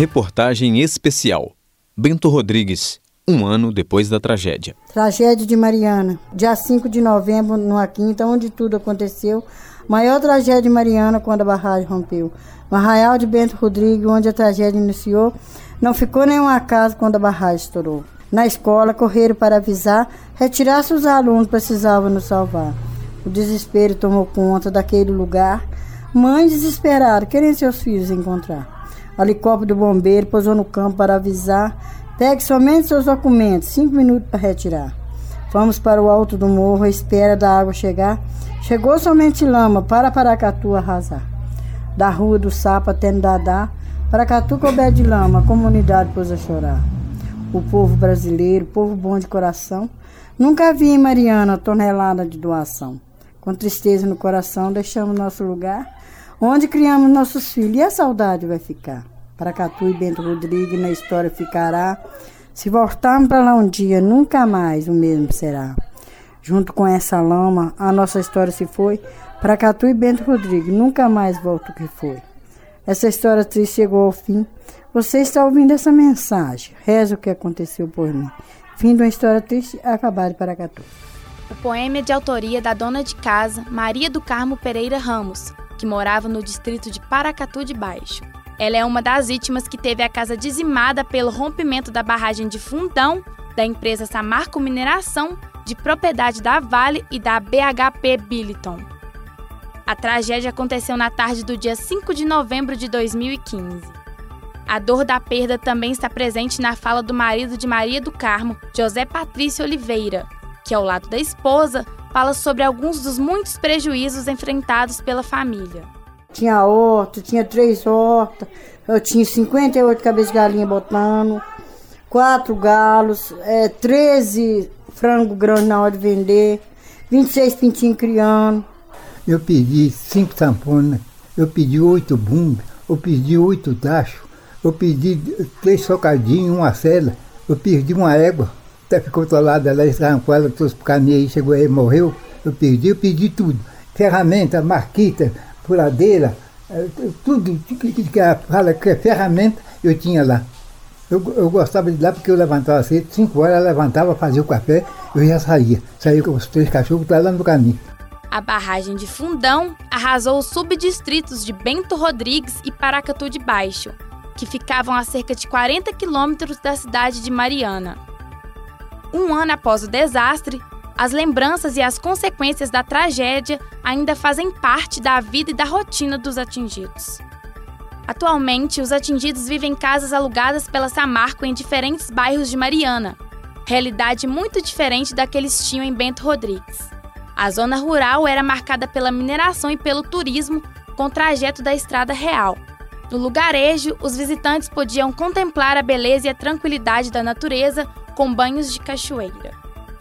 Reportagem especial. Bento Rodrigues, um ano depois da tragédia. Tragédia de Mariana, dia 5 de novembro, numa quinta, onde tudo aconteceu. Maior tragédia de Mariana quando a barragem rompeu. No arraial de Bento Rodrigues, onde a tragédia iniciou, não ficou nenhuma casa quando a barragem estourou. Na escola, correram para avisar, retirar-se os alunos precisavam nos salvar. O desespero tomou conta daquele lugar. Mães desesperaram, querendo seus filhos encontrar. O helicóptero do bombeiro pousou no campo para avisar Pegue somente seus documentos, cinco minutos para retirar. Fomos para o alto do morro à espera da água chegar. Chegou somente lama para Paracatu arrasar. Da rua do Sapo até Dadá, Paracatu couber de lama, a comunidade pôs a chorar. O povo brasileiro, povo bom de coração, nunca vi em Mariana tonelada de doação. Com tristeza no coração, deixamos nosso lugar, onde criamos nossos filhos, e a saudade vai ficar. Paracatu e Bento Rodrigues na história ficará. Se voltarmos para lá um dia, nunca mais o mesmo será. Junto com essa lama, a nossa história se foi. Paracatu e Bento Rodrigues nunca mais volta o que foi. Essa história triste chegou ao fim. Você está ouvindo essa mensagem. Reza o que aconteceu por mim. Fim de uma história triste, acabar de Paracatu. O poema é de autoria da dona de casa, Maria do Carmo Pereira Ramos, que morava no distrito de Paracatu de Baixo. Ela é uma das vítimas que teve a casa dizimada pelo rompimento da barragem de Fundão da empresa Samarco Mineração, de propriedade da Vale e da BHP Billiton. A tragédia aconteceu na tarde do dia 5 de novembro de 2015. A dor da perda também está presente na fala do marido de Maria do Carmo, José Patrício Oliveira, que, ao lado da esposa, fala sobre alguns dos muitos prejuízos enfrentados pela família. Tinha horta, tinha três hortas, eu tinha 58 cabeças de galinha botando, quatro galos, é, 13 frango grande na hora de vender, 26 pintinhos criando. Eu pedi cinco tamponas, eu pedi oito bumbas, eu pedi oito tachos, eu pedi três socadinhos, uma cela, eu perdi uma égua, até ficou ela arrancou ela, trouxe pro caminho aí, chegou aí, morreu, eu perdi, eu pedi tudo. Ferramenta, marquita, furadeira, é, tudo que ela fala que é ferramenta, eu tinha lá. Eu, eu gostava de lá porque eu levantava cedo, 5 horas levantava, fazia o café, eu já saía. Saía com os três cachorros tá lá no caminho. A barragem de Fundão arrasou os subdistritos de Bento Rodrigues e Paracatu de Baixo, que ficavam a cerca de 40 quilômetros da cidade de Mariana. Um ano após o desastre, as lembranças e as consequências da tragédia ainda fazem parte da vida e da rotina dos atingidos. Atualmente, os atingidos vivem em casas alugadas pela Samarco em diferentes bairros de Mariana, realidade muito diferente da que eles tinham em Bento Rodrigues. A zona rural era marcada pela mineração e pelo turismo, com o trajeto da estrada real. No lugarejo, os visitantes podiam contemplar a beleza e a tranquilidade da natureza com banhos de cachoeira.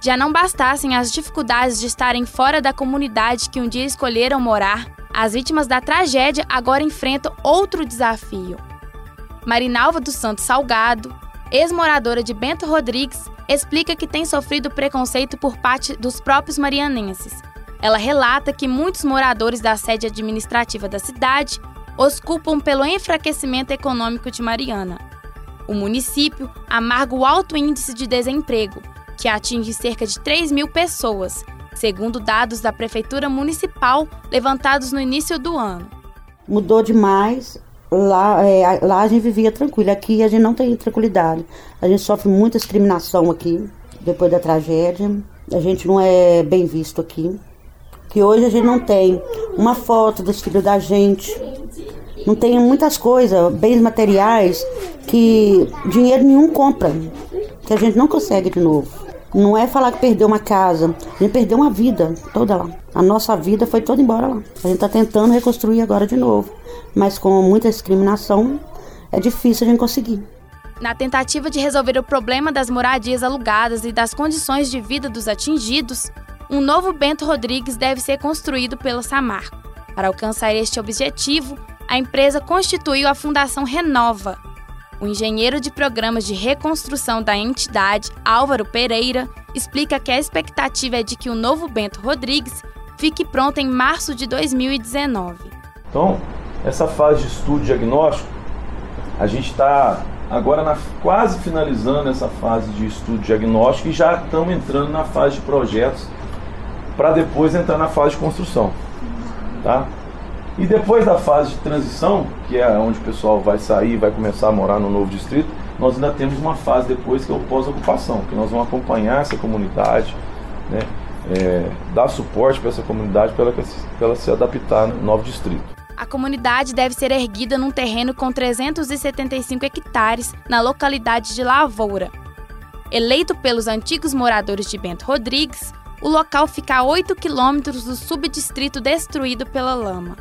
Já não bastassem as dificuldades de estarem fora da comunidade que um dia escolheram morar, as vítimas da tragédia agora enfrentam outro desafio. Marinalva dos Santos Salgado, ex-moradora de Bento Rodrigues, explica que tem sofrido preconceito por parte dos próprios marianenses. Ela relata que muitos moradores da sede administrativa da cidade os culpam pelo enfraquecimento econômico de Mariana. O município amarga o alto índice de desemprego, que atinge cerca de 3 mil pessoas, segundo dados da Prefeitura Municipal levantados no início do ano. Mudou demais. Lá, é, lá a gente vivia tranquilo, aqui a gente não tem tranquilidade. A gente sofre muita discriminação aqui, depois da tragédia. A gente não é bem visto aqui. Que hoje a gente não tem uma foto dos filhos da gente, não tem muitas coisas, bens materiais, que dinheiro nenhum compra, que a gente não consegue de novo. Não é falar que perdeu uma casa, a gente perdeu uma vida toda lá. A nossa vida foi toda embora lá. A gente está tentando reconstruir agora de novo, mas com muita discriminação é difícil a gente conseguir. Na tentativa de resolver o problema das moradias alugadas e das condições de vida dos atingidos, um novo Bento Rodrigues deve ser construído pela Samarco. Para alcançar este objetivo, a empresa constituiu a Fundação Renova, o engenheiro de programas de reconstrução da entidade, Álvaro Pereira, explica que a expectativa é de que o novo Bento Rodrigues fique pronto em março de 2019. Então, essa fase de estudo diagnóstico A gente está agora na, quase finalizando essa fase de estudo diagnóstico e já estamos entrando na fase de projetos para depois entrar na fase de construção. Tá? E depois da fase de transição, que é onde o pessoal vai sair, vai começar a morar no novo distrito, nós ainda temos uma fase depois que é o pós-ocupação, que nós vamos acompanhar essa comunidade, né, é, dar suporte para essa comunidade para ela, ela se adaptar no novo distrito. A comunidade deve ser erguida num terreno com 375 hectares na localidade de Lavoura. Eleito pelos antigos moradores de Bento Rodrigues, o local fica a 8 quilômetros do subdistrito destruído pela lama.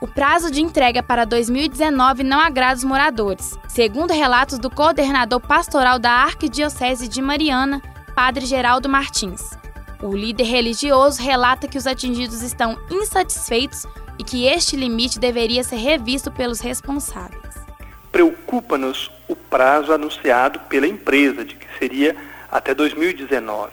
O prazo de entrega para 2019 não agrada os moradores, segundo relatos do coordenador pastoral da Arquidiocese de Mariana, Padre Geraldo Martins. O líder religioso relata que os atingidos estão insatisfeitos e que este limite deveria ser revisto pelos responsáveis. Preocupa-nos o prazo anunciado pela empresa, de que seria até 2019.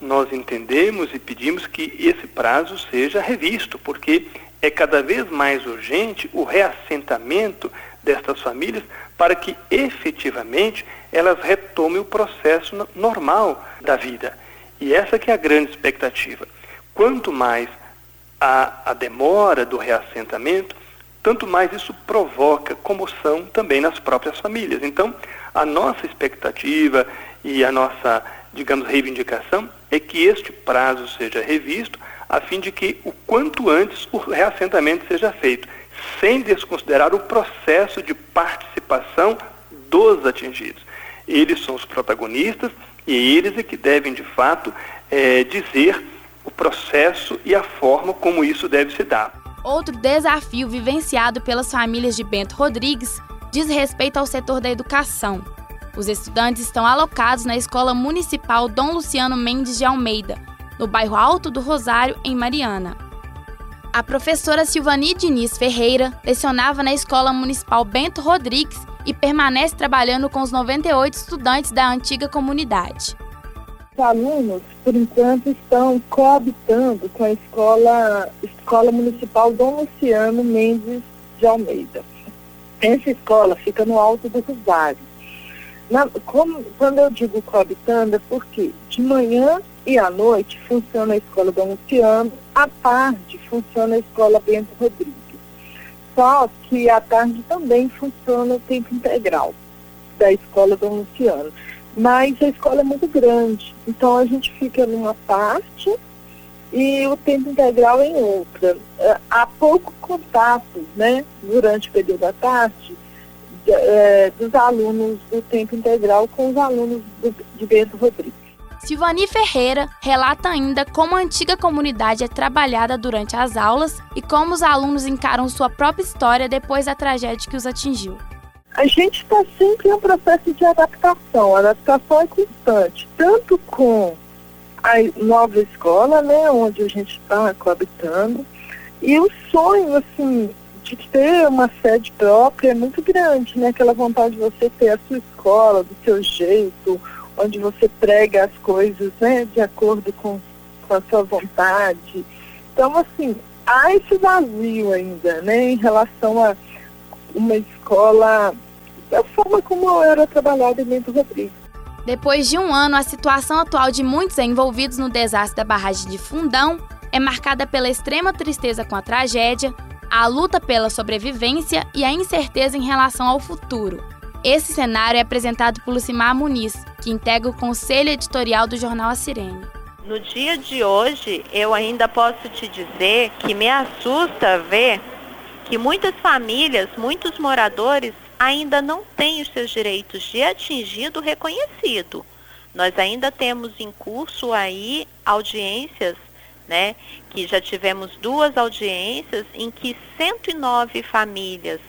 Nós entendemos e pedimos que esse prazo seja revisto, porque é cada vez mais urgente o reassentamento destas famílias para que efetivamente elas retomem o processo normal da vida. E essa que é a grande expectativa. Quanto mais a, a demora do reassentamento, tanto mais isso provoca comoção também nas próprias famílias. Então, a nossa expectativa e a nossa, digamos, reivindicação é que este prazo seja revisto a fim de que o quanto antes o reassentamento seja feito, sem desconsiderar o processo de participação dos atingidos. Eles são os protagonistas e eles é que devem, de fato, é, dizer o processo e a forma como isso deve se dar. Outro desafio vivenciado pelas famílias de Bento Rodrigues diz respeito ao setor da educação. Os estudantes estão alocados na Escola Municipal Dom Luciano Mendes de Almeida, no bairro Alto do Rosário, em Mariana. A professora Silvani Diniz Ferreira lecionava na Escola Municipal Bento Rodrigues e permanece trabalhando com os 98 estudantes da antiga comunidade. Os alunos, por enquanto, estão coabitando com a escola, escola Municipal Dom Luciano Mendes de Almeida. Essa escola fica no Alto do Rosário. Na, como, quando eu digo coabitando, é porque de manhã e à noite funciona a escola Dom Luciano, à tarde funciona a escola Bento Rodrigues. Só que à tarde também funciona o tempo integral da escola Dom Luciano. Mas a escola é muito grande, então a gente fica numa parte e o tempo integral em outra. É, há pouco contato, né, durante o período da tarde, é, dos alunos do tempo integral com os alunos do, de Bento Rodrigues. Silvani Ferreira relata ainda como a antiga comunidade é trabalhada durante as aulas e como os alunos encaram sua própria história depois da tragédia que os atingiu. A gente está sempre em um processo de adaptação. A adaptação é constante, tanto com a nova escola, né, onde a gente está coabitando, e o sonho, assim, de ter uma sede própria é muito grande, né? Aquela vontade de você ter a sua escola, do seu jeito, onde você prega as coisas né, de acordo com, com a sua vontade. Então, assim, há esse vazio ainda, né, em relação a uma escola, da forma como era trabalhada em Bento Rodrigues. Depois de um ano, a situação atual de muitos envolvidos no desastre da barragem de Fundão é marcada pela extrema tristeza com a tragédia, a luta pela sobrevivência e a incerteza em relação ao futuro. Esse cenário é apresentado por Lucimar Muniz, que integra o conselho editorial do jornal A Sirene. No dia de hoje, eu ainda posso te dizer que me assusta ver que muitas famílias, muitos moradores ainda não têm os seus direitos de atingido reconhecido. Nós ainda temos em curso aí audiências, né, que já tivemos duas audiências em que 109 famílias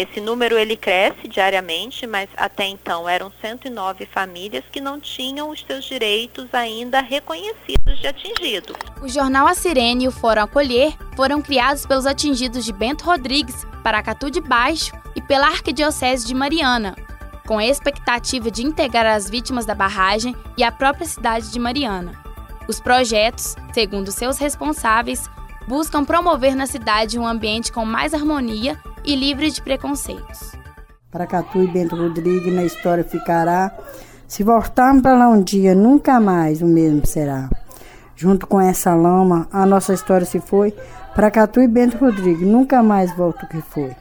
esse número ele cresce diariamente, mas até então eram 109 famílias que não tinham os seus direitos ainda reconhecidos de atingido. O jornal A Sirene e o Fórum Acolher foram criados pelos atingidos de Bento Rodrigues, Paracatu de Baixo e pela Arquidiocese de Mariana, com a expectativa de integrar as vítimas da barragem e a própria cidade de Mariana. Os projetos, segundo seus responsáveis, buscam promover na cidade um ambiente com mais harmonia e livre de preconceitos. Paracatu e Bento Rodrigues na história ficará. Se voltarmos para lá um dia, nunca mais o mesmo será. Junto com essa lama, a nossa história se foi. Paracatu e Bento Rodrigues nunca mais volta o que foi.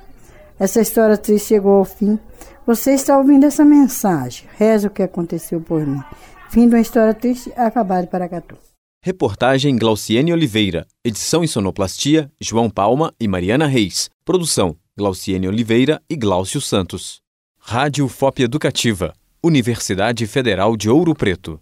Essa história triste chegou ao fim. Você está ouvindo essa mensagem. Reza o que aconteceu por mim. Fim de uma história triste, acabado para Paracatu. Reportagem Glauciene Oliveira. Edição e sonoplastia João Palma e Mariana Reis. Produção Glauciene Oliveira e Glaucio Santos. Rádio FOP Educativa. Universidade Federal de Ouro Preto.